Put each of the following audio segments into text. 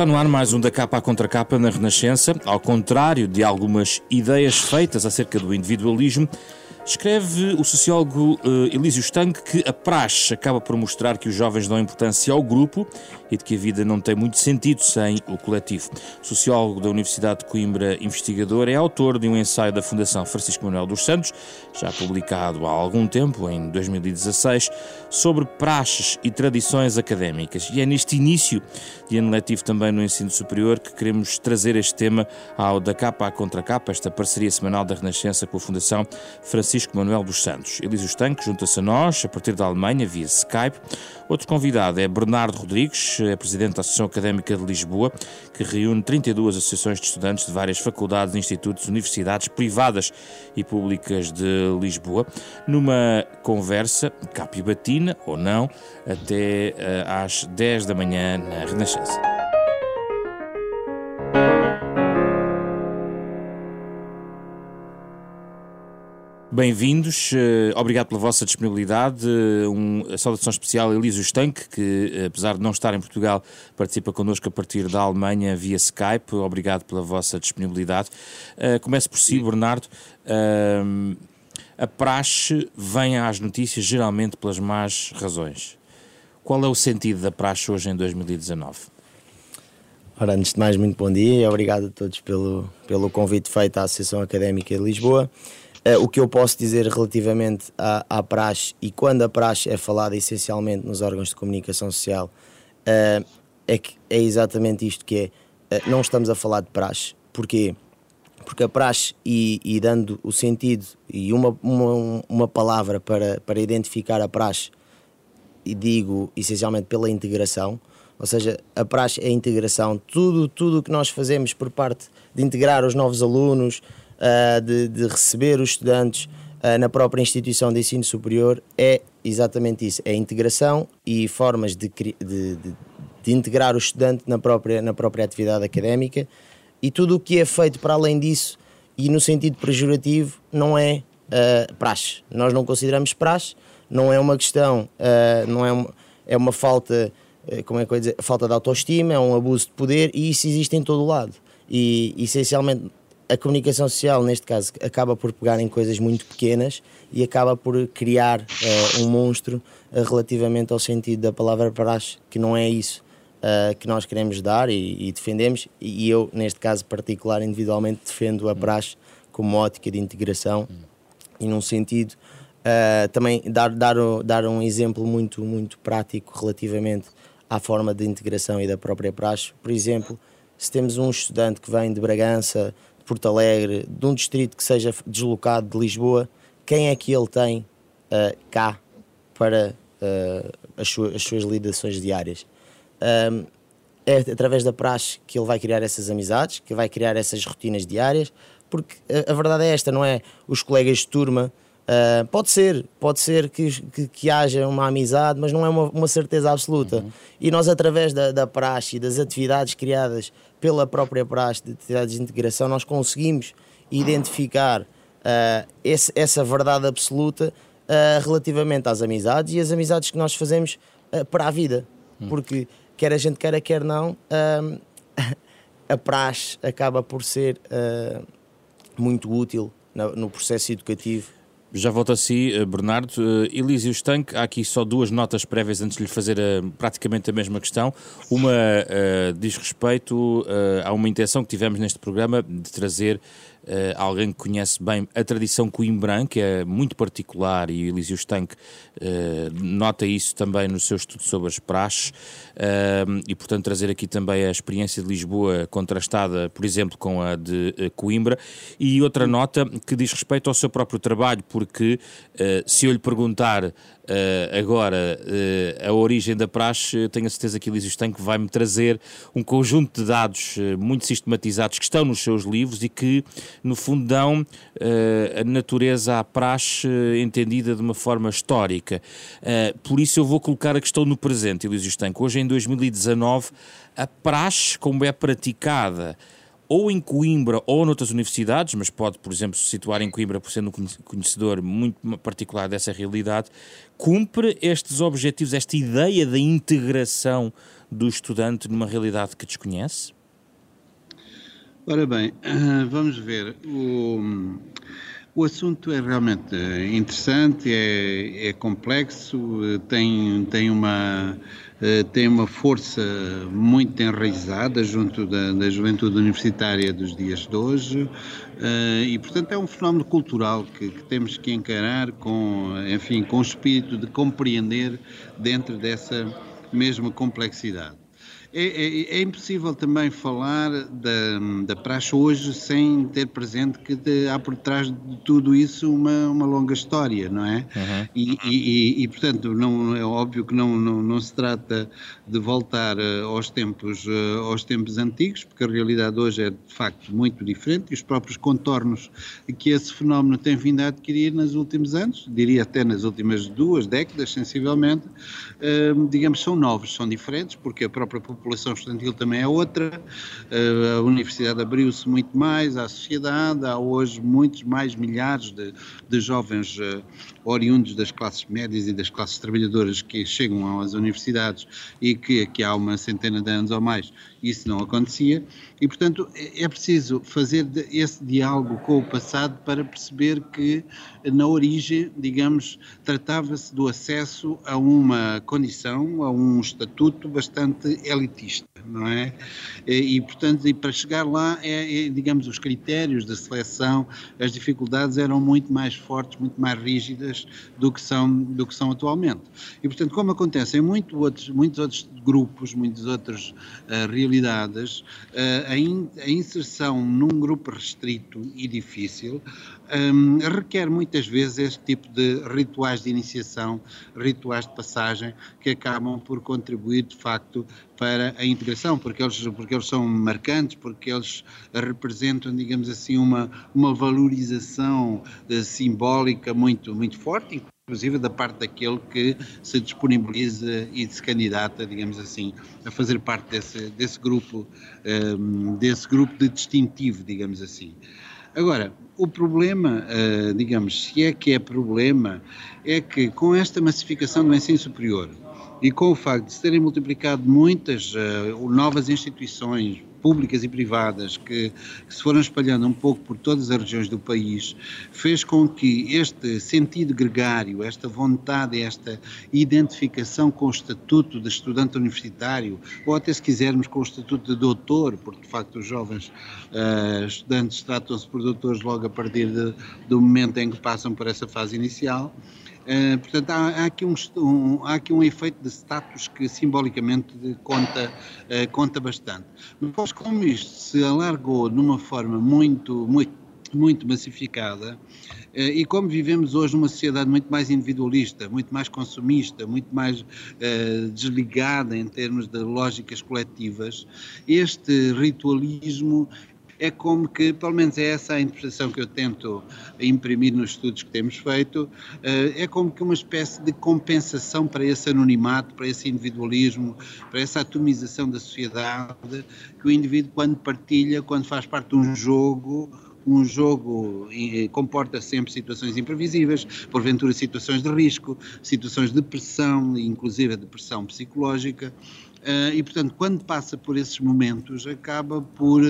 Está no ar mais um da capa à contra capa na Renascença. Ao contrário de algumas ideias feitas acerca do individualismo, Escreve o sociólogo uh, Elísio Stank que a praxe acaba por mostrar que os jovens dão importância ao grupo e de que a vida não tem muito sentido sem o coletivo. O sociólogo da Universidade de Coimbra, investigador, é autor de um ensaio da Fundação Francisco Manuel dos Santos, já publicado há algum tempo, em 2016, sobre praxes e tradições académicas. E é neste início de ano letivo também no ensino superior que queremos trazer este tema ao da capa à contra capa, esta parceria semanal da Renascença com a Fundação Francisco Francisco Manuel dos Santos. Elísio Estanque junta-se a nós, a partir da Alemanha, via Skype. Outro convidado é Bernardo Rodrigues, é presidente da Associação Académica de Lisboa, que reúne 32 associações de estudantes de várias faculdades, institutos, universidades privadas e públicas de Lisboa, numa conversa capibatina ou não, até uh, às 10 da manhã na Renascença. Bem-vindos, eh, obrigado pela vossa disponibilidade. Eh, um, a saudação especial a Elísio Stank, que eh, apesar de não estar em Portugal, participa connosco a partir da Alemanha via Skype. Obrigado pela vossa disponibilidade. Uh, começo por si, Bernardo. Uh, a praxe vem às notícias geralmente pelas más razões. Qual é o sentido da praxe hoje em 2019? Ora, antes de mais, muito bom dia e obrigado a todos pelo, pelo convite feito à Associação Académica de Lisboa. Uh, o que eu posso dizer relativamente à, à praxe e quando a praxe é falada essencialmente nos órgãos de comunicação social uh, é, que é exatamente isto que é. Uh, não estamos a falar de praxe. Porquê? Porque a praxe, e, e dando o sentido e uma, uma, uma palavra para, para identificar a praxe, e digo essencialmente pela integração, ou seja, a praxe é a integração, tudo tudo o que nós fazemos por parte de integrar os novos alunos, uh, de, de, receber os estudantes uh, na própria instituição de ensino superior é exatamente isso: é integração e formas de, de, de, integrar o estudante na própria, na própria atividade académica. E tudo o que é feito para além disso, e no sentido pejorativo, não é uh, praxe. Nós não consideramos praxe, não é uma questão, uh, não é uma, é uma falta, como é que eu dizer, falta de autoestima, é um abuso de poder e isso existe em todo o lado. E essencialmente a comunicação social, neste caso, acaba por pegar em coisas muito pequenas e acaba por criar uh, um monstro uh, relativamente ao sentido da palavra praxe, que não é isso uh, que nós queremos dar e, e, defendemos. E eu, neste caso particular, individualmente, defendo a praxe como ótica de integração e num sentido. também dar, dar, dar um exemplo muito, muito prático relativamente à forma de integração e da própria praxe. Por exemplo, se temos um estudante que vem de Bragança, Porto Alegre, de um distrito que seja deslocado de Lisboa, quem é que ele tem uh, cá para uh, as, suas, as, suas, lidações diárias? Um, é através da praxe que ele vai criar essas amizades, que vai criar essas rotinas diárias, porque a, a verdade é esta, não é? Os colegas de turma Uh, pode ser, pode ser que, que, que, haja uma amizade, mas não é uma, uma certeza absoluta. Uhum. E nós, através da, da praxe e das atividades criadas pela própria praxe de atividades de integração, nós conseguimos identificar uh, esse, essa verdade absoluta uh, relativamente às amizades e as amizades que nós fazemos para a vida. Uhum. Porque, quer a gente queira, quer não, a praxe acaba por ser muito útil no, no processo educativo já volto a si, eh, Bernardo. Uh, Elísio Stank, há aqui só duas notas prévias antes de lhe fazer uh, praticamente a mesma questão. Uma uh, diz respeito a uma intenção que tivemos neste programa de trazer uh, alguém que conhece bem a tradição coimbrã, que é muito particular, e o Elísio Stank uh, nota isso também no seu estudo sobre as praxes, uh, e portanto trazer aqui também a experiência de Lisboa contrastada, por exemplo, com a de Coimbra, e outra nota que diz respeito ao seu próprio trabalho, porque se eu lhe perguntar Uh, agora, uh, a origem da praxe, tenho a certeza que Elísio Estanque vai-me trazer um conjunto de dados uh, muito sistematizados que estão nos seus livros e que, no fundo, dão a natureza à praxe entendida de uma forma histórica. por isso, eu vou colocar a questão no presente, Elísio Estanque. Hoje, em 2019, a praxe, como é praticada, ou em Coimbra ou noutras universidades, mas pode, por exemplo, se situar em Coimbra por sendo um conhecedor muito particular dessa realidade, cumpre estes objetivos, esta ideia da integração do estudante numa realidade que desconhece? Ora bem, vamos ver. O, o assunto é realmente interessante, é, é complexo, tem, tem, uma, tem uma força muito enraizada junto da, da juventude universitária dos dias de hoje e, portanto, é um fenómeno cultural que, que temos que encarar com, enfim, com o espírito de compreender dentro dessa mesma complexidade. É, é, é, impossível também falar da, da praxe hoje sem ter presente que de, há por trás de tudo isso uma, uma longa história, não é? Uhum. E, e, e, portanto, não, é óbvio que não, não, não se trata de voltar uh, aos, tempos, uh, aos tempos antigos, porque a realidade hoje é de facto muito diferente e os próprios contornos que esse fenómeno tem vindo a adquirir nos últimos anos, diria até nas últimas duas décadas, sensivelmente, uh, digamos, são novos, são diferentes, porque a própria população população estudantil também é outra, eh, a universidade abriu-se muito mais à sociedade, há hoje muitos mais milhares de, de jovens eh, oriundos das classes médias e das classes trabalhadoras que chegam às universidades e que aqui há uma centena de anos ou mais isso não acontecia. E, portanto, é, é preciso fazer esse diálogo com o passado para perceber que, na origem, digamos, tratava-se do acesso a uma condição, a um estatuto bastante elitista não é? E, portanto, e para chegar lá, é, é, digamos, os critérios da seleção, as dificuldades eram muito mais fortes, muito mais rígidas do que são, do que são atualmente. E, portanto, como acontece em muito outros, muitos outros grupos, muitas outras uh, realidades, uh, a, in, a, inserção num grupo restrito e difícil um, requer muitas vezes este tipo de rituais de iniciação, rituais de passagem, que acabam por contribuir, de facto, para a integração, porque eles, porque eles são marcantes, porque eles representam, digamos assim, uma, uma valorização uh, simbólica muito, muito forte, inclusive da parte daquele que se disponibiliza e se candidata, digamos assim, a fazer parte desse, desse grupo, um, desse grupo de distintivo, digamos assim. Agora, o problema, uh, digamos, se é que é problema, é que com esta massificação do ensino superior e com o facto de se terem multiplicado muitas uh, novas instituições, públicas e privadas que, que, se foram espalhando um pouco por todas as regiões do país, fez com que este sentido gregário, esta vontade, esta identificação com o estatuto de estudante universitário, ou até se quisermos com o estatuto de doutor, porque de facto os jovens uh, estudantes tratam-se por doutores logo a partir de, do momento em que passam por essa fase inicial, Uh, portanto, há, há, aqui um, um, há aqui um efeito de status que simbolicamente conta, uh, conta bastante. Mas como isto se alargou de uma forma muito, muito, muito massificada, uh, e como vivemos hoje numa sociedade muito mais individualista, muito mais consumista, muito mais desligada em termos de lógicas coletivas, este ritualismo é como que, pelo menos é essa a interpretação que eu tento imprimir nos estudos que temos feito, eh, é como que uma espécie de compensação para esse anonimato, para esse individualismo, para essa atomização da sociedade, que o indivíduo, quando partilha, quando faz parte de um jogo, um jogo comporta sempre situações imprevisíveis, porventura situações de risco, situações de pressão, inclusive de pressão psicológica, Uh, e, portanto, quando passa por esses momentos, acaba por,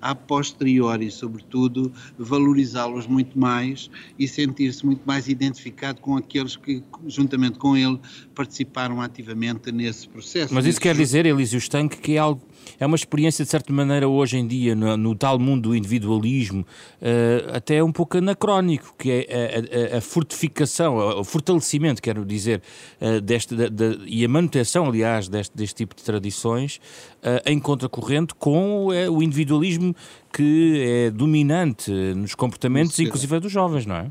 a posteriori, sobretudo, valorizá-los muito mais e sentir-se muito mais identificado com aqueles que, juntamente com ele, participaram ativamente nesse processo. Mas isso quer dizer, Elísio Stanque, que é algo é uma experiência, de certa maneira, hoje em dia, no, no tal mundo do individualismo, uh, até um pouco anacrónico, que é a, a, a fortificação, o fortalecimento, quero dizer, uh, deste, de, de, e a manutenção, aliás, deste, deste tipo de tradições, uh, em contracorrente com o individualismo que é dominante nos comportamentos, inclusive dos jovens, não é?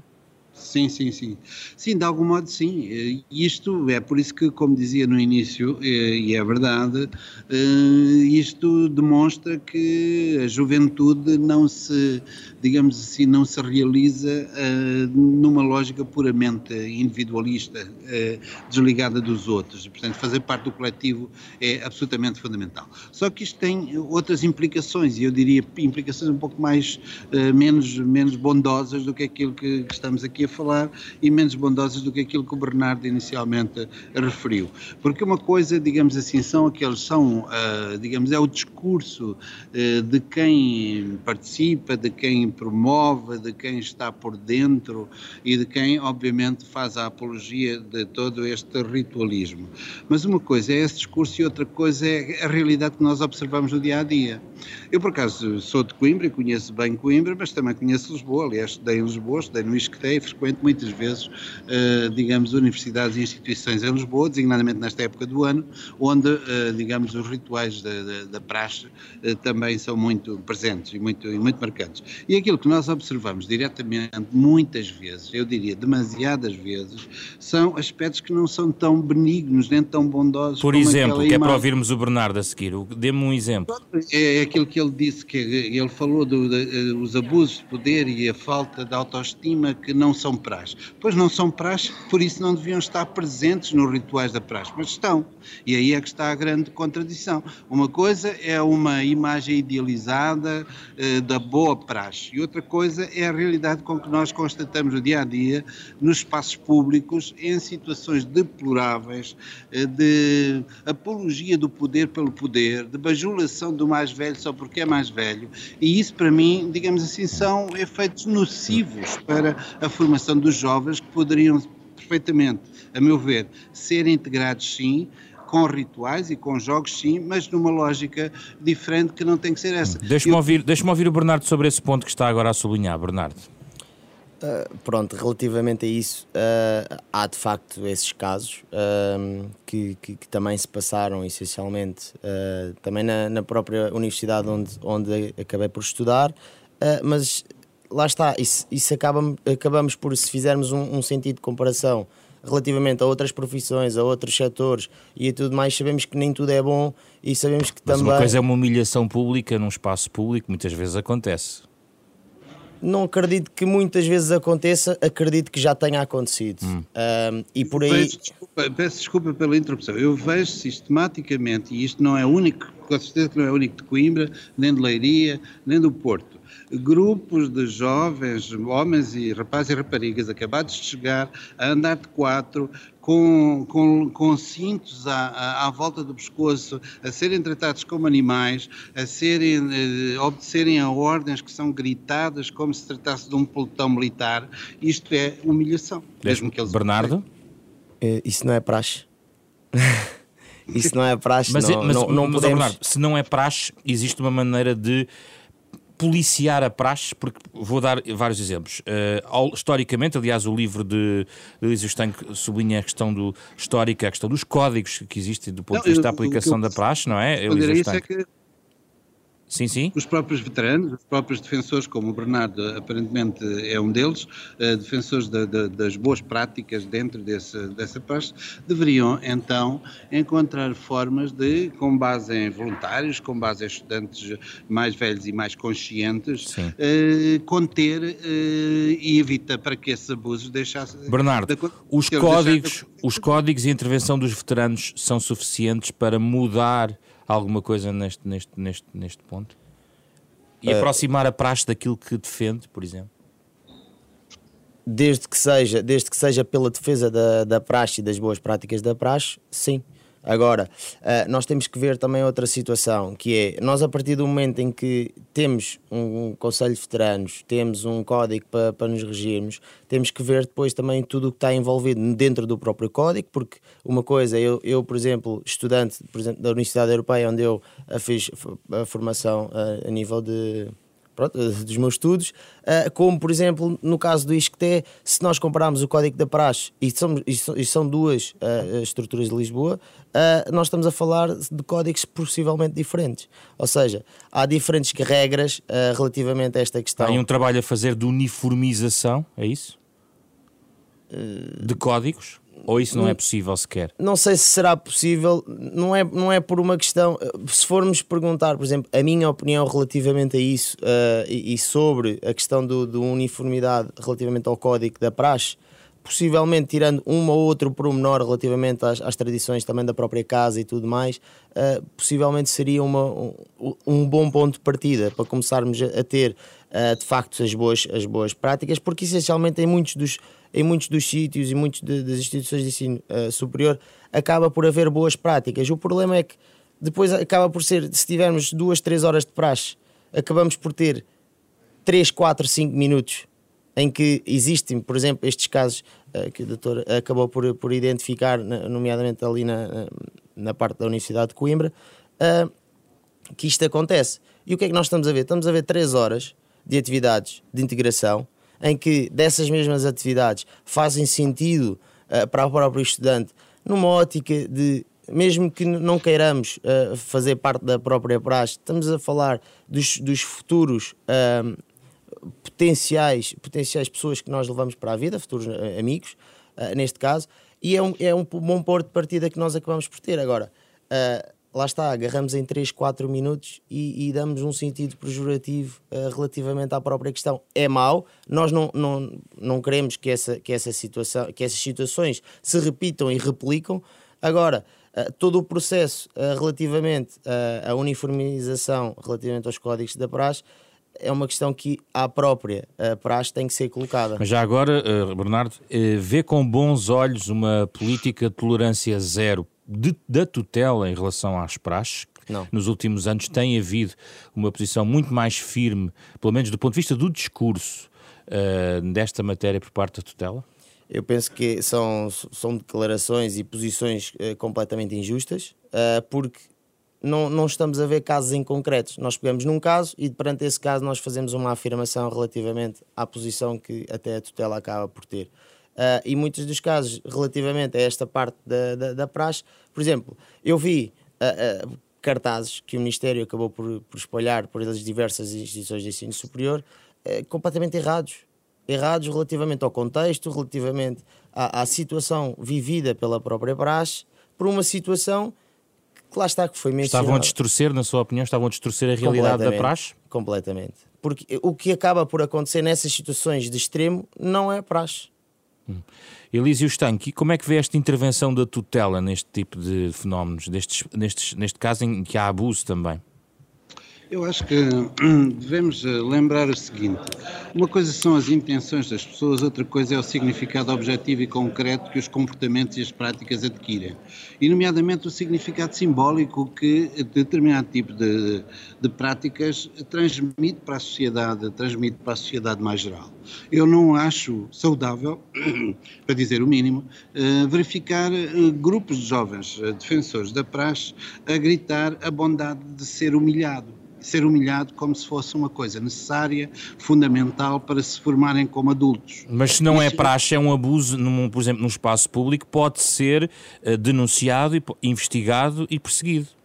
Sim, sim, sim. Sim, de algum modo sim. Eh, isto é por isso que, como dizia no início, eh, e é verdade, eh, isto demonstra que a juventude não se, digamos assim, não se realiza numa lógica puramente individualista, desligada dos outros. Portanto, fazer parte do coletivo é absolutamente fundamental. Só que isto tem outras implicações, e eu diria implicações um pouco mais, menos, menos bondosas do que aquilo que estamos aqui a falar e menos bondosas do que aquilo que o Bernardo inicialmente referiu. Porque uma coisa, digamos assim, são aqueles, são, uh, digamos, é o discurso uh, de quem participa, de quem promove, de quem está por dentro e de quem, obviamente, faz a apologia de todo este ritualismo. Mas uma coisa é esse discurso e outra coisa é a realidade que nós observamos no dia a dia. Eu, por acaso, sou de Coimbra e conheço bem Coimbra, mas também conheço Lisboa. Aliás, estudei em Lisboa, estudei no ISCTE, frequento muitas vezes, uh, digamos, universidades e instituições em Lisboa, designadamente nesta época do ano, onde, uh, digamos, os rituais da, da, da praxe uh, também são muito presentes e muito, e muito marcantes. E aquilo que nós observamos diretamente, muitas vezes, eu diria demasiadas vezes, são aspectos que não são tão benignos, nem tão bondosos. Por exemplo, que é para ouvirmos o Bernardo a seguir, dê-me um exemplo. É, é aquilo que ele disse, que ele falou dos abusos de poder e a falta de autoestima que não são praxe. Pois não são praxe, por isso não deviam estar presentes nos rituais da praxe, mas estão. E aí é que está a grande contradição. Uma coisa é uma imagem idealizada eh, da boa praxe, e outra coisa é a realidade com que nós constatamos no dia a dia, nos espaços públicos, em situações deploráveis eh, de apologia do poder pelo poder, de bajulação do mais velho só porque é mais velho. E isso, para mim, digamos assim, são efeitos nocivos para a formação dos jovens que poderiam perfeitamente, a meu ver, ser integrados sim, com rituais e com jogos, sim, mas numa lógica diferente que não tem que ser essa. Deixa-me Eu... ouvir, deixa ouvir o Bernardo sobre esse ponto que está agora a sublinhar, Bernardo. Uh, pronto, relativamente a isso, uh, há de facto esses casos uh, que, que, que, também se passaram essencialmente também na, na, própria universidade onde, onde acabei por estudar, mas lá está, isso, isso acaba, acabamos por, se fizermos um, um, sentido de comparação relativamente a outras profissões, a outros setores e a tudo mais, sabemos que nem tudo é bom e sabemos que Mas também. Uma coisa é uma humilhação pública num espaço público, muitas vezes acontece. Não acredito que muitas vezes aconteça, acredito que já tenha acontecido. Hum. Um, e por aí. Peço desculpa, peço desculpa, pela interrupção. Eu vejo sistematicamente, e isto não é único, com certeza que não é único de Coimbra, nem de Leiria, nem do Porto grupos de jovens, homens e rapazes e raparigas acabados de chegar a andar de quatro, com, com, com cintos à, à, à, volta do pescoço, a serem tratados como animais, a serem, a eh, obedecerem a ordens que são gritadas como se tratasse de um pelotão militar, isto é humilhação. Mesmo que eles Bernardo? É, isso não é praxe. isso não é praxe, mas, não, mas, não, não mas, podemos... Bernardo, se não é praxe, existe uma maneira de policiar a praxe, porque vou dar vários exemplos. Uh, historicamente, aliás, o livro de, Elísio Stank sublinha a questão do, histórica, a questão dos códigos que existem do ponto não, de vista da aplicação da praxe, não é? Elísio Stank. É que Sim, sim. Os próprios veteranos, os próprios defensores, como o Bernardo aparentemente é um deles, uh, defensores de, de, das boas práticas dentro desse, dessa parte, deveriam então encontrar formas de, com base em voluntários, com base em estudantes mais velhos e mais conscientes, uh, conter uh, e evitar para que esses abusos deixassem. Bernardo, de, os, códigos, os códigos e intervenção dos veteranos são suficientes para mudar alguma coisa neste, neste, neste, neste ponto? E uh, aproximar a praxe daquilo que defende, por exemplo? Desde que seja, desde que seja pela defesa da, da praxe e das boas práticas da praxe, sim. Agora, uh, nós temos que ver também outra situação, que é, nós a partir do momento em que temos um, Conselho de Veteranos, temos um código para, para nos regirmos, temos que ver depois também tudo o que está envolvido dentro do próprio código, porque uma coisa, eu, eu por exemplo, estudante por exemplo, da Universidade Europeia, onde eu fiz a formação uh, a nível de pronto, dos meus estudos, uh, como por exemplo no caso do ISCTE, se nós compararmos o Código da Praxe, e, somos, e são duas uh, estruturas de Lisboa, uh, nós estamos a falar de códigos possivelmente diferentes. Ou seja, há diferentes regras relativamente a esta questão. Há um trabalho a fazer de uniformização, é isso? de códigos? Ou isso não é possível sequer? Não sei se será possível, não é, não é por uma questão. Se formos perguntar, por exemplo, a minha opinião relativamente a isso uh, e, e, sobre a questão do, do, uniformidade relativamente ao código da praxe, possivelmente tirando uma ou outro pormenor relativamente às, às, tradições também da própria casa e tudo mais, uh, possivelmente seria uma, um, um, bom ponto de partida para começarmos a, a ter uh, de facto as boas, as boas práticas, porque essencialmente em muitos dos em muitos dos sítios e muitas das instituições de ensino uh, superior acaba por haver boas práticas. O problema é que depois acaba por ser, se tivermos duas, três horas de praxe, acabamos por ter 3, 4, 5 minutos em que existem, por exemplo, estes casos uh, que o doutor acabou por, por identificar, nomeadamente ali na, na parte da Universidade de Coimbra, uh, que isto acontece. E o que é que nós estamos a ver? Estamos a ver 3 horas de atividades de integração em que dessas mesmas atividades fazem sentido uh, para o próprio estudante, numa ótica de, mesmo que não queiramos uh, fazer parte da própria praxe, estamos a falar dos, dos futuros uh, potenciais, potenciais pessoas que nós levamos para a vida, futuros amigos, neste caso, e é um, é um bom ponto de partida que nós acabamos por ter. Agora, lá está, agarramos em 3, 4 minutos e, e damos um sentido pejorativo uh, relativamente à própria questão. É mau, nós não, não, não queremos que, essa, que, essa situação, que essas situações se repitam e replicam. Agora, uh, todo o processo uh, relativamente à uniformização, relativamente aos códigos da praxe, é uma questão que a própria a praxe tem que ser colocada. Mas já agora, Bernardo, vê com bons olhos uma política de tolerância zero de, da tutela em relação às praxes. Não. Nos últimos anos tem havido uma posição muito mais firme, pelo menos do ponto de vista do discurso, uh, desta matéria por parte da tutela? Eu penso que são, são declarações e posições uh, completamente injustas, uh, porque não, não estamos a ver casos em concretos. Nós pegamos num caso e, perante esse caso, nós fazemos uma afirmação relativamente à posição que até a tutela acaba por ter. Uh, e muitos dos casos, relativamente a esta parte da, da, da praxe, por exemplo, eu vi uh, uh, cartazes que o Ministério acabou por, por espalhar por as diversas instituições de ensino superior completamente errados. Errados relativamente ao contexto, relativamente à, à, situação vivida pela própria praxe, por uma situação que lá está, que foi mencionada. Estavam a distorcer, na sua opinião, estavam a distorcer a realidade da praxe? Completamente. Porque o que acaba por acontecer nessas situações de extremo não é praxe Hum. Elísio Stanque, como é que vê esta intervenção da tutela neste tipo de fenómenos, destes, nestes, neste caso em que há abuso também? Eu acho que devemos eh, lembrar o seguinte: uma coisa são as intenções das pessoas, outra coisa é o significado objetivo e concreto que os comportamentos e as práticas adquirem. E, nomeadamente, o significado simbólico que determinado tipo de, de práticas transmite para a sociedade, transmite para a sociedade mais geral. Eu não acho saudável, para dizer o mínimo, eh, verificar eh, grupos de jovens defensores da praxe a gritar a bondade de ser humilhado ser humilhado como se fosse uma coisa necessária, fundamental para se formarem como adultos. Mas se não é é praxe, é um abuso, num, por exemplo, num espaço público, pode ser uh, denunciado, investigado e perseguido.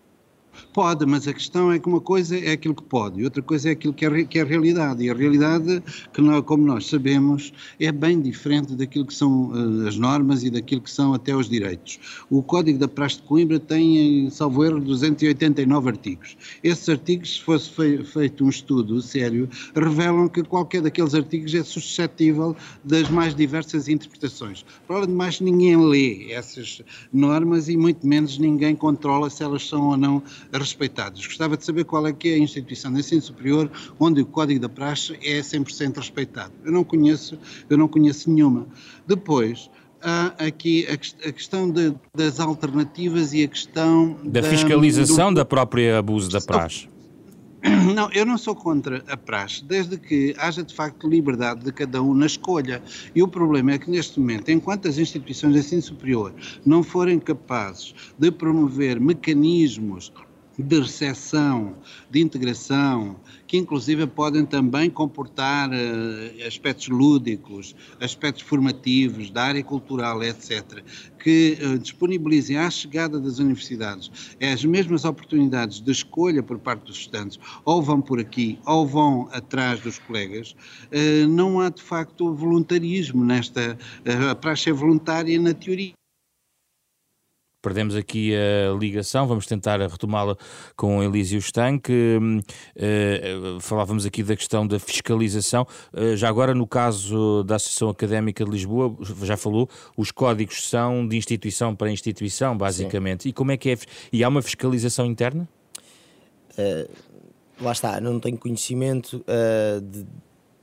Pode, mas a questão é que uma coisa é aquilo que pode e outra coisa é aquilo que é, que é realidade. E a realidade, que nós, como nós sabemos, é bem diferente daquilo que são uh, as normas e daquilo que são até os direitos. O Código da Praxe de Coimbra tem, salvo erro, 289 artigos. Esses artigos, se fosse fei, feito um estudo sério, revelam que qualquer daqueles artigos é suscetível das mais diversas interpretações. Para além de mais, ninguém lê essas normas e muito menos ninguém controla se elas são ou não respeitados. Gostava de saber qual é que é a instituição de ensino superior onde o código da praxe é 100% respeitado. Eu não conheço, eu não conheço nenhuma. Depois, há aqui a, a questão de, das alternativas e a questão da, da fiscalização do, da própria abuso da praxe. Não, eu não sou contra a praxe, desde que haja de facto liberdade de cada um na escolha. E o problema é que neste momento, enquanto as instituições de ensino superior não forem capazes de promover mecanismos de recepção, de integração, que inclusive podem também comportar uh, aspectos lúdicos, aspectos formativos, da área cultural, etc., que uh, disponibilizem à chegada das universidades as mesmas oportunidades de escolha por parte dos estudantes, ou vão por aqui, ou vão atrás dos colegas, uh, não há de facto voluntarismo nesta, uh, praxe é voluntária na teoria Perdemos aqui a ligação, vamos tentar retomá-la com Elísio Stanque. Uh, falávamos aqui da questão da fiscalização. Uh, já agora, no caso da Associação Académica de Lisboa, já falou, os códigos são de instituição para instituição, basicamente. Sim. E como é que é? E há uma fiscalização interna? Uh, lá está, não tenho conhecimento de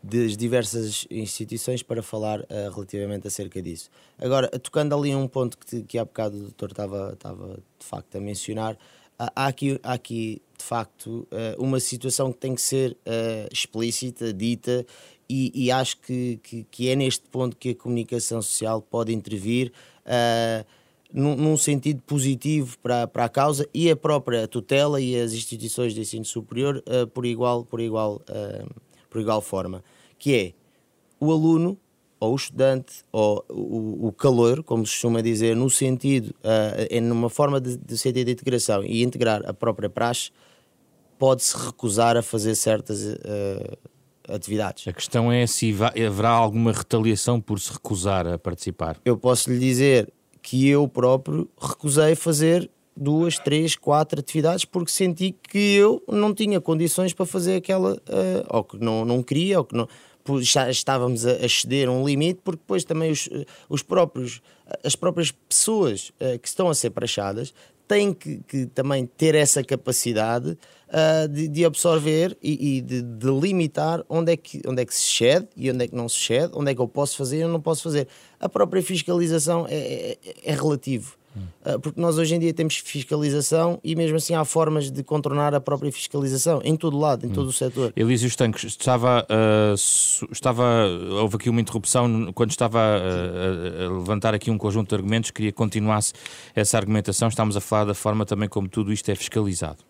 das diversas instituições para falar uh, relativamente acerca disso. Agora, tocando ali um ponto que, que há bocado o doutor estava, estava de facto a mencionar, há aqui, há aqui de facto uh, uma situação que tem que ser uh, explícita, dita, e, e acho que, que, que, é neste ponto que a comunicação social pode intervir. Num, num, sentido positivo para, para a causa e a própria tutela e as instituições de ensino superior por igual por igual por igual forma, que é o aluno ou o estudante ou o, o calor, como se costuma dizer, no sentido, uh, é numa forma de, de sentido de integração e integrar a própria praxe, pode-se recusar a fazer certas uh, atividades. A questão é se haverá alguma retaliação por se recusar a participar. Eu posso lhe dizer que eu próprio recusei fazer duas, três, quatro atividades porque senti que eu não tinha condições para fazer aquela, uh, ou que não, não queria, ou que não, já estávamos a exceder um limite, porque depois também os, eh, os próprios, as próprias pessoas uh, que estão a ser praxadas têm que, que também ter essa capacidade uh, de, de, absorver e, e de, de, limitar onde é, que, onde é que se cede e onde é que não se cede, onde é que eu posso fazer e não posso fazer. A própria fiscalização é, é, é relativo. Ah, porque nós hoje em dia temos fiscalização e mesmo assim há formas de contornar a própria fiscalização em todo lado, em todo o setor. Elísio Estanques, estava, uh, estava, houve aqui uma interrupção quando estava a, a, levantar aqui um conjunto de argumentos, queria que continuasse essa argumentação, estamos a falar da forma também como tudo isto é fiscalizado.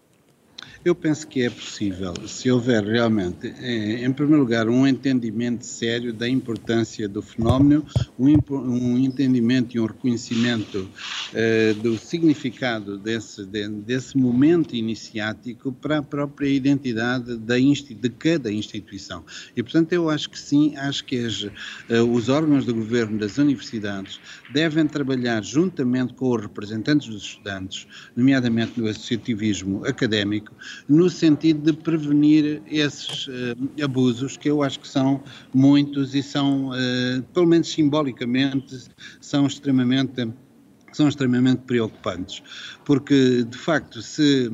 Eu penso que é possível, se houver realmente, eh, em primeiro lugar, um entendimento sério da importância do fenómeno, um, entendimento e um reconhecimento uh, do significado desse, desse momento iniciático para a própria identidade da de cada instituição. E, portanto, eu acho que sim, acho que as, uh, os órgãos do governo das universidades devem trabalhar juntamente com os representantes dos estudantes, nomeadamente no associativismo académico, no sentido de prevenir esses uh, abusos, que eu acho que são muitos e são, uh, pelo menos simbolicamente, são extremamente são extremamente preocupantes, porque de facto se,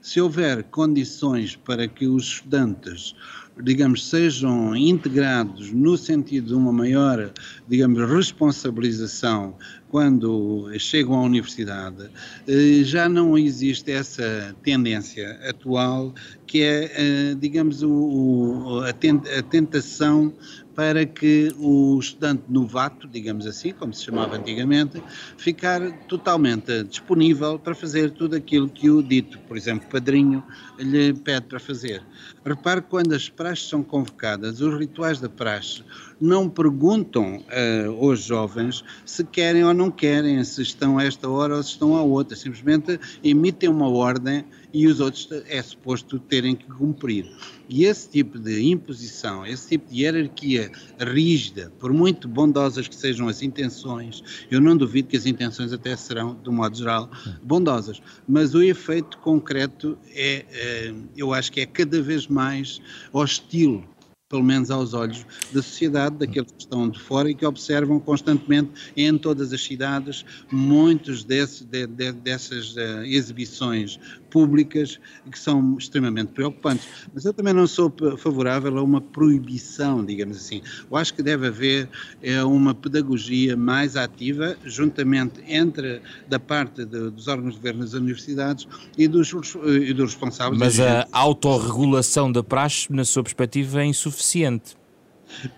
se houver condições para que os estudantes digamos, sejam integrados no sentido de uma maior, digamos, responsabilização quando chegam à universidade, eh, já não existe essa tendência atual que é, eh, digamos, o, a tentação para que o estudante novato, digamos assim, como se chamava antigamente, ficar totalmente disponível para fazer tudo aquilo que o dito, por exemplo, padrinho, lhe pede para fazer. Repare quando as praxes são convocadas, os rituais da praxe não perguntam uh, aos jovens se querem ou não querem, se estão a esta hora ou se estão a outra, simplesmente emitem uma ordem e os outros é suposto terem que cumprir. E esse tipo de imposição, esse tipo de hierarquia rígida, por muito bondosas que sejam as intenções, eu não duvido que as intenções até serão, de um modo geral, bondosas, mas o efeito concreto é, é eu acho que é cada vez mais hostil pelo menos aos olhos da sociedade, daqueles que estão de fora e que observam constantemente em todas as cidades muitos desse, de, de, dessas uh, exibições públicas que são extremamente preocupantes. Mas eu também não sou favorável a uma proibição, digamos assim. Eu acho que deve haver é, uma pedagogia mais ativa, juntamente entre da parte de, dos órgãos de governo das universidades e dos, e dos responsáveis. Mas a autorregulação da praxe, na sua perspectiva, é insuficiente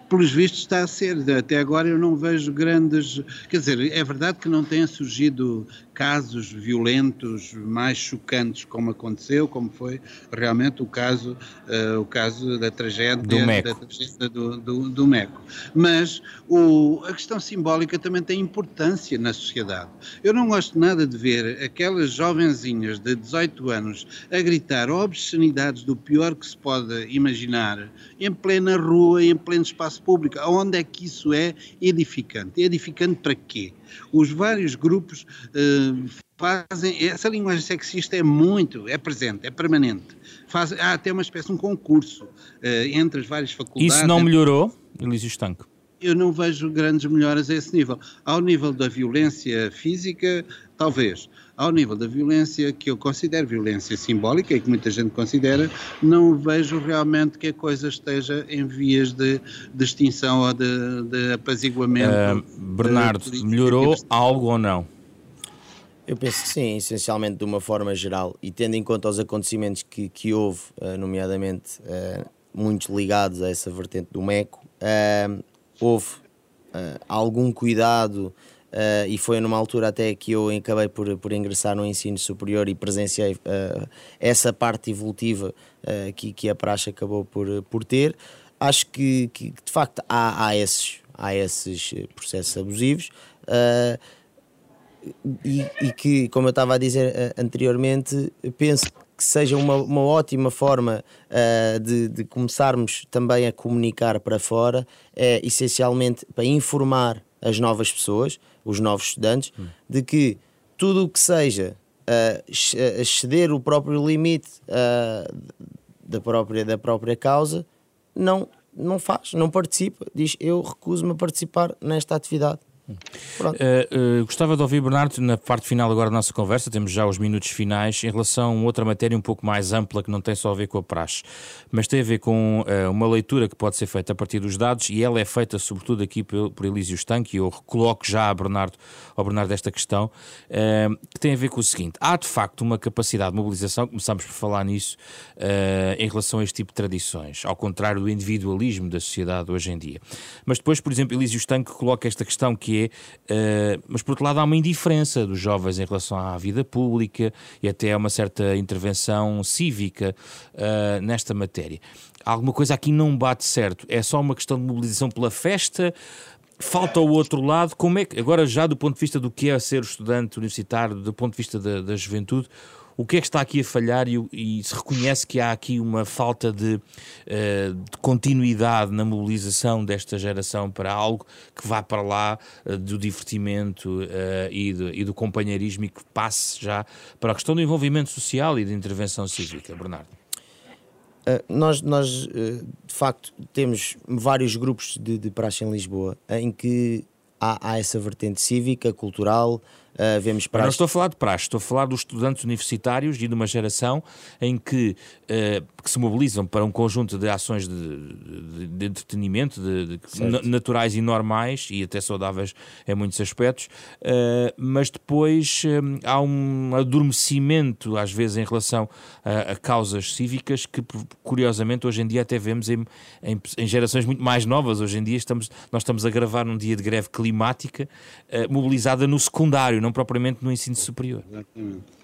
pelos vistos está a ser. Até agora eu não vejo grandes. Quer dizer, é verdade que não têm surgido casos violentos mais chocantes como aconteceu, como foi realmente o caso, uh, o caso da tragédia do Meco. Da tragédia do, do, do Meco. Mas o, a questão simbólica também tem importância na sociedade. Eu não gosto nada de ver aquelas jovenzinhas de 18 anos a gritar obscenidades do pior que se pode imaginar em plena rua, em pleno espaço público. Onde é que isso é edificante? É edificante para quê? Os vários grupos uh, fazem. Essa linguagem sexista é muito, é presente, é permanente. Faz, há até uma espécie de um concurso uh, entre as várias faculdades. Isso não melhorou, Elísio Estanco? Eu não vejo grandes melhoras a esse nível. Ao nível da violência física, talvez ao nível da violência, que eu considero violência simbólica e que muita gente considera, não vejo realmente que a coisa esteja em vias de, de extinção ou de, de apaziguamento. Uh, Bernardo, melhorou algo ou não? Eu penso que sim, essencialmente de uma forma geral, e tendo em conta os acontecimentos que, que houve, uh, nomeadamente uh, muitos ligados a essa vertente do MECO, houve algum cuidado Uh, e foi numa altura até que eu acabei por, por ingressar no ensino superior e presenciei uh, essa parte evolutiva uh, que, que a praxe acabou por, por ter. Acho que, que de facto há, há, esses, há esses processos abusivos e, e, que, como eu estava a dizer anteriormente, penso que seja uma, uma ótima forma de, de começarmos também a comunicar para fora, é essencialmente para informar as novas pessoas os novos estudantes, hum. de que tudo o que seja uh, exceder o próprio limite uh, da, própria, da própria causa, não, não faz, não participa. Diz: Eu recuso-me a participar nesta atividade. Uh, uh, gostava de ouvir, Bernardo, na parte final agora da nossa conversa, temos já os minutos finais, em relação a outra matéria um pouco mais ampla que não tem só a ver com a praxe, mas tem a ver com uh, uma leitura que pode ser feita a partir dos dados e ela é feita sobretudo aqui por, por Elísio Stanque, e eu coloco já a Bernardo, ao Bernardo esta questão, que tem a ver com o seguinte: há de facto uma capacidade de mobilização, começamos por falar nisso, em relação a este tipo de tradições, ao contrário do individualismo da sociedade hoje em dia. Mas depois, por exemplo, Elísio Stanque coloca esta questão que uh, mas por outro lado há uma indiferença dos jovens em relação à vida pública e até uma certa intervenção cívica uh, nesta matéria. Alguma coisa aqui não bate certo. É só uma questão de mobilização pela festa? Falta o outro lado. Como é que, agora já do ponto de vista do que é ser estudante universitário, do ponto de vista da, da juventude, o que é que está aqui a falhar e, e se reconhece que há aqui uma falta de, uh, de, continuidade na mobilização desta geração para algo que vá para lá uh, do divertimento uh, e, do, e, do, companheirismo e que passe já para a questão do envolvimento social e de intervenção cívica, Bernardo? nós, nós de facto, temos vários grupos de, de praxe em Lisboa em que há, há essa vertente cívica, cultural, Uh, vemos praxe. Não estou a falar de praxe, estou a falar dos estudantes universitários e de uma geração em que, uh, que se mobilizam para um conjunto de ações de, de, de entretenimento, de, naturais e normais e até saudáveis em muitos aspectos, uh, mas depois há um adormecimento, às vezes, em relação a, a, causas cívicas que, curiosamente, hoje em dia até vemos em, em, em, gerações muito mais novas. Hoje em dia estamos, nós estamos a gravar num dia de greve climática mobilizada no secundário não propriamente no ensino superior. Exatamente.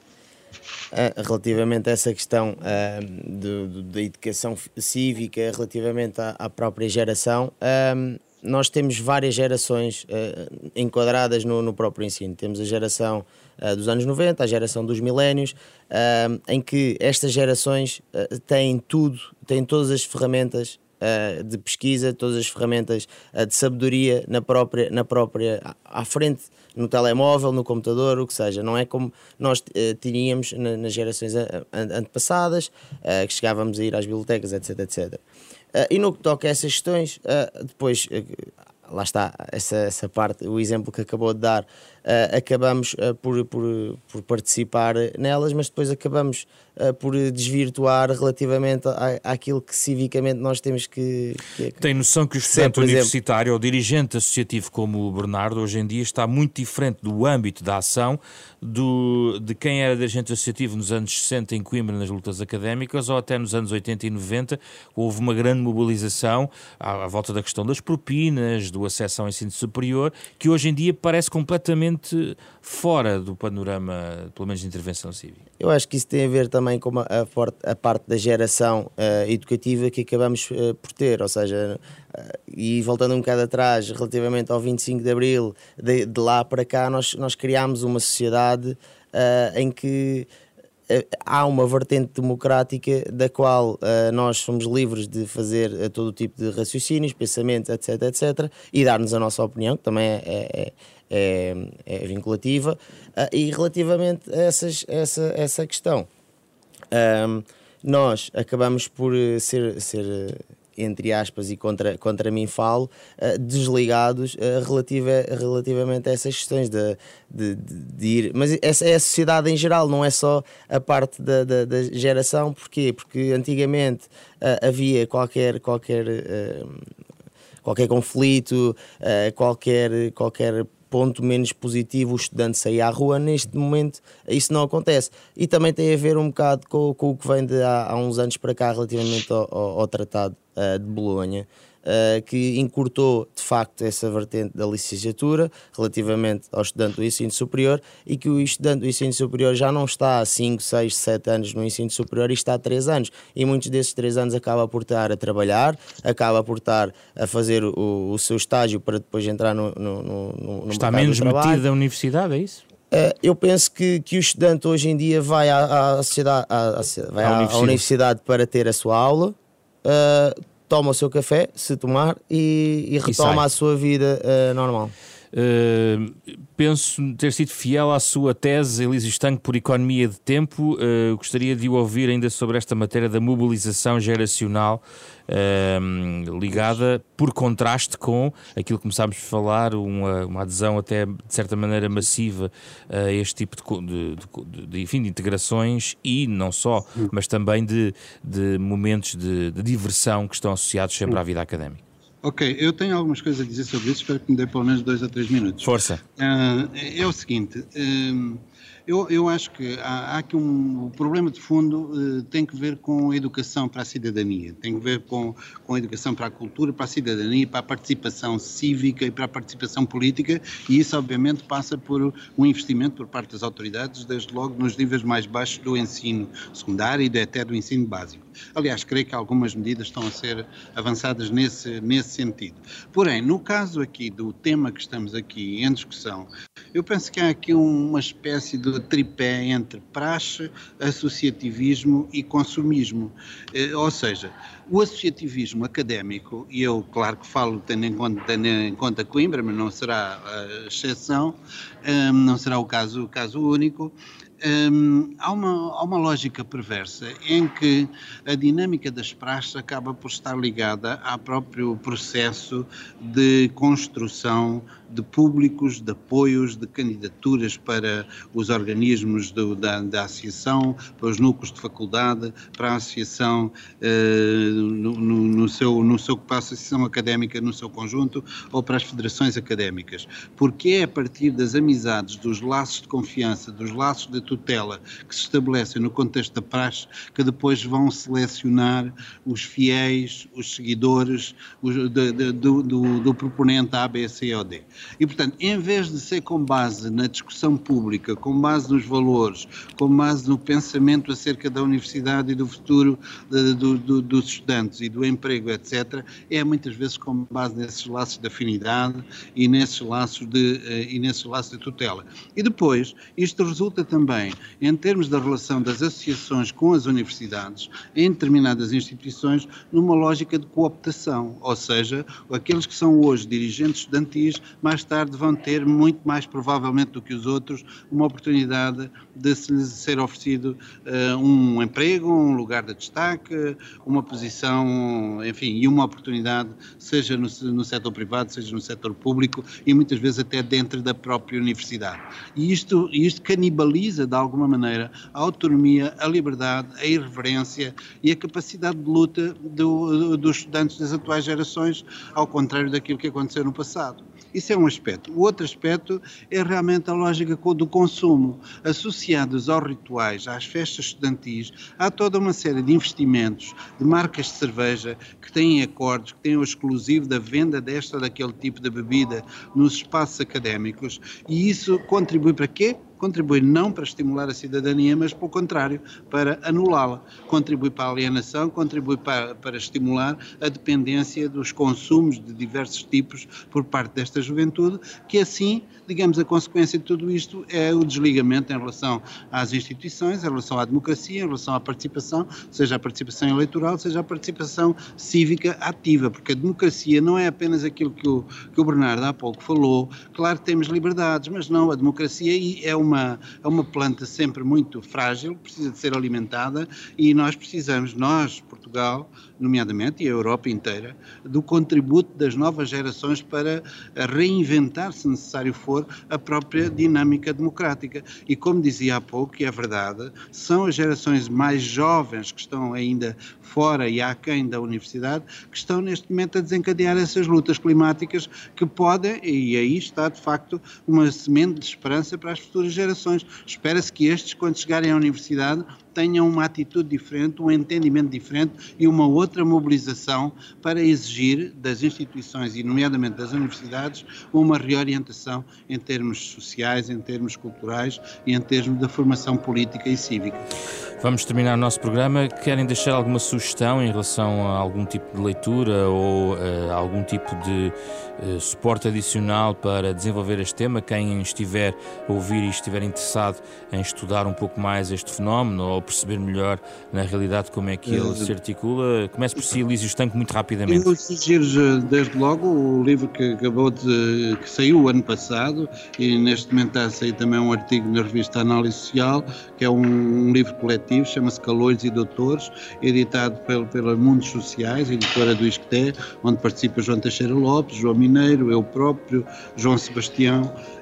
Uh, relativamente a essa questão uh, da educação cívica, relativamente à, à própria geração, uh, nós temos várias gerações enquadradas no, no, próprio ensino. Temos a geração dos anos 90, a geração dos milénios, em que estas gerações têm tudo, têm todas as ferramentas uh, de pesquisa, todas as ferramentas uh, de sabedoria na própria, na própria à frente, no telemóvel, no computador, o que seja. Não é como nós uh, teríamos na, nas gerações antepassadas, que chegávamos a ir às bibliotecas, etc, etc. e no que toca a essas questões, depois lá está, essa, essa parte, o exemplo que acabou de dar, uh, acabamos uh, por, por, por participar nelas, mas depois acabamos uh, por desvirtuar relativamente à, àquilo que civicamente nós temos que. que Tem noção que o estudante universitário ou dirigente associativo como o Bernardo, hoje em dia, está muito diferente do âmbito da ação do, de quem era dirigente associativo nos anos 60 em Coimbra, nas lutas académicas, ou até nos anos 80 e 90, houve uma grande mobilização à, à volta da questão das propinas, do acesso ao ensino superior, que hoje em dia parece completamente completamente fora do panorama, pelo menos, de intervenção cívica. Eu acho que isso tem a ver também com a, a, a parte da geração uh, educativa que acabamos uh, por ter, ou seja, uh, e voltando um bocado atrás, relativamente ao 25 de Abril, de, de lá para cá, nós, nós criámos uma sociedade em que há uma vertente democrática da qual uh, nós somos livres de fazer uh, todo o tipo de raciocínios, pensamentos, etc, etc, e dar-nos a nossa opinião, que também é, é, é, é vinculativa, uh, e relativamente a essas, essa, essa questão. Um, nós acabamos por ser, ser entre aspas, e contra, contra mim falo, uh, desligados uh, relativa, relativamente a essas questões de, de, de, ir. Mas essa é a sociedade em geral, não é só a parte da, da, da geração. Porquê? Porque antigamente uh, havia qualquer. qualquer qualquer conflito, qualquer, qualquer ponto menos positivo o estudante sair à rua, neste momento isso não acontece. E também tem a ver um bocado com, com o que vem de há, há uns anos para cá relativamente ao, ao, ao Tratado uh, de Bolonha. Uh, que encurtou de facto essa vertente da licenciatura relativamente ao estudante do ensino superior e que o estudante do ensino superior já não está há 5, 6, 7 anos no ensino superior e está há 3 anos. E muitos desses 3 anos acaba por estar a trabalhar, acaba por estar a fazer o, o seu estágio para depois entrar no, no, no, no Está menos metido da universidade, é isso? Uh, eu penso que, que o estudante hoje em dia vai à, à, sociedade, à, à, vai à, universidade. à universidade para ter a sua aula. Uh, toma o seu café, se tomar, e, e retoma e a sua vida uh, normal. Uh, penso ter sido fiel à sua tese, Elísio Stanco, por economia de tempo. Uh, gostaria de o ouvir ainda sobre esta matéria da mobilização geracional uh, ligada, por contraste com aquilo que começámos a falar, uma, uma adesão até de certa maneira massiva a este tipo de, de, de, enfim, de integrações e não só, mas também de, de momentos de, de diversão que estão associados sempre à vida académica. Ok, eu tenho algumas coisas a dizer sobre isso, espero que me dê pelo menos dois a três minutos. Força. Uh, é o seguinte, uh, eu, eu acho que há, há aqui um o problema de fundo uh, tem que ver com a educação para a cidadania, tem que ver com, com a educação para a cultura, para a cidadania, para a participação cívica e para a participação política, e isso obviamente passa por um investimento por parte das autoridades, desde logo nos níveis mais baixos do ensino secundário e até do ensino básico. Aliás, creio que algumas medidas estão a ser avançadas nesse, nesse sentido. Porém, no caso aqui do tema que estamos aqui em discussão, eu penso que há aqui uma espécie de tripé entre praxe, associativismo e consumismo. Eh, ou seja, o associativismo académico, e eu, claro que falo tendo em conta, tendo em conta Coimbra, mas não será a exceção, eh, não será o caso, o caso único, Hum, há, uma, há uma lógica perversa em que a dinâmica das praxes acaba por estar ligada ao próprio processo de construção de públicos, de apoios, de candidaturas para os organismos do, da, da associação, para os núcleos de faculdade, para a associação eh, no, no, seu, no seu, para a associação académica no seu conjunto ou para as federações académicas. Porque é a partir das amizades, dos laços de confiança, dos laços de tutela que se estabelecem no contexto da praxe que depois vão selecionar os fiéis, os seguidores os, de, do, do, do proponente A, B, C ou D. E, portanto, em vez de ser com base na discussão pública, com base nos valores, com base no pensamento acerca da universidade e do futuro de, do, do, dos estudantes e do emprego, etc., é muitas vezes com base nesses laços de afinidade e nesses laços de, eh, e nesses laços de tutela. E depois, isto resulta também, em termos da relação das associações com as universidades, em determinadas instituições, numa lógica de cooptação, ou seja, aqueles que são hoje dirigentes estudantis, mais tarde vão ter, muito mais provavelmente do que os outros, uma oportunidade de se lhes ser oferecido uh, um emprego, um lugar de destaque, uma posição, enfim, e uma oportunidade, seja no, no setor privado, seja no setor público e muitas vezes até dentro da própria universidade. E isto, isto canibaliza, de alguma maneira, a autonomia, a liberdade, a irreverência e a capacidade de luta do, dos estudantes das atuais gerações, ao contrário daquilo que aconteceu no passado. Isso é um aspecto. O outro aspecto é realmente a lógica do consumo. Associados aos rituais, às festas estudantis, há toda uma série de investimentos de marcas de cerveja que têm acordos, que têm o exclusivo da venda desta ou daquele tipo de bebida nos espaços académicos e isso contribui para quê? Contribui não para estimular a cidadania, mas, pelo contrário, para anulá-la. Contribui para a alienação, contribui para, para estimular a dependência dos consumos de diversos tipos por parte desta juventude, que assim, digamos, a consequência de tudo isto é o desligamento em relação às instituições, em relação à democracia, em relação à participação, seja a participação eleitoral, seja a participação cívica ativa, porque a democracia não é apenas aquilo que o, que o Bernardo há pouco falou. Claro que temos liberdades, mas não, a democracia é uma uma, é uma planta sempre muito frágil, precisa de ser alimentada e nós precisamos, nós, Portugal, nomeadamente, e a Europa inteira, do contributo das novas gerações para reinventar, se necessário for, a própria dinâmica democrática. E como dizia há pouco, e é verdade, são as gerações mais jovens que estão ainda fora e aquém da universidade que estão neste momento a desencadear essas lutas climáticas que podem, e aí está de facto uma semente de esperança para as futuras gerações. Espera-se que estes, quando chegarem à universidade, tenham uma atitude diferente, um entendimento diferente e uma outra mobilização para exigir das instituições e, nomeadamente, das universidades, uma reorientação em termos sociais, em termos culturais e em termos da formação política e cívica. Vamos terminar o nosso programa. Querem deixar alguma sugestão em relação a algum tipo de leitura ou uh, algum tipo de uh, suporte adicional para desenvolver este tema? Quem estiver a ouvir e estiver interessado em estudar um pouco mais este fenómeno ou perceber melhor na realidade como é que ele se articula, comece por si, Elísio Estanco, muito rapidamente. Eu sugiro desde logo o livro que acabou de. que saiu o ano passado e neste momento está a sair também um artigo na revista Análise Social, que é um, um livro coletivo chama-se Calores e Doutores, editado pelo, pela Mundos Sociais, editora do Isqueté, onde participa João Teixeira Lopes, João Mineiro, eu próprio, João Sebastião, eh,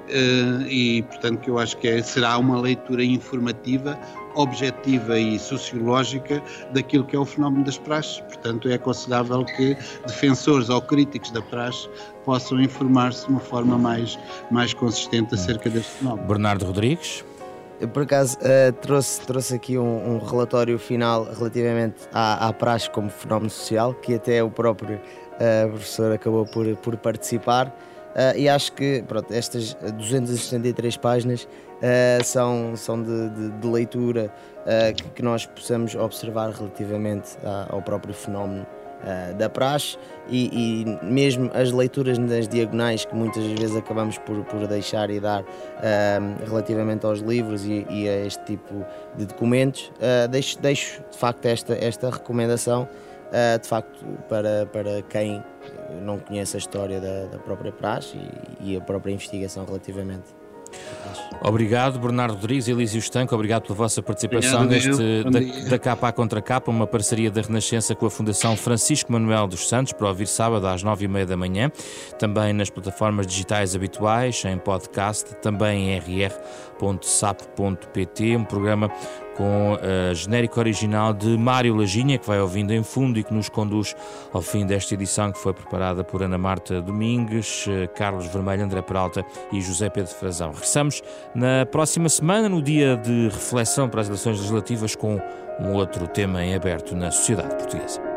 e portanto que eu acho que é, será uma leitura informativa, objetiva e sociológica daquilo que é o fenómeno das praxes. Portanto, é aconselhável que defensores ou críticos da praxe possam informar-se de uma forma mais, mais consistente acerca deste fenómeno. Bernardo Rodrigues. Eu, por acaso, uh, trouxe, trouxe aqui um, um, relatório final relativamente à, à praxe como fenómeno social, que até o próprio uh, professor acabou por, por participar. Uh, e acho que pronto, estas 273 páginas são, são de, de, de leitura que, que, nós possamos observar relativamente ao próprio fenómeno uh, da praxe e, e, mesmo as leituras nas diagonais que muitas vezes acabamos por, por deixar e dar uh, relativamente aos livros e, e, a este tipo de documentos, uh, deixo, deixo de facto esta, esta recomendação de facto para, para quem não conhece a história da, da própria praxe e, e a própria investigação relativamente. Obrigado, Bernardo Rodrigues e Elísio Estanco, obrigado pela vossa participação obrigado, neste da, da, Capa à Contra Capa, uma parceria da Renascença com a Fundação Francisco Manuel dos Santos, para ouvir sábado às nove e meia da manhã, também nas plataformas digitais habituais, em podcast, também em rr.sap.pt, um programa com a genérica original de Mário Lajinha, que vai ouvindo em fundo e que nos conduz ao fim desta edição que foi preparada por Ana Marta Domingues, Carlos Vermelho, André Peralta e José Pedro Frazão. Regressamos na próxima semana, no dia de reflexão para as eleições legislativas, com um outro tema em aberto na sociedade portuguesa.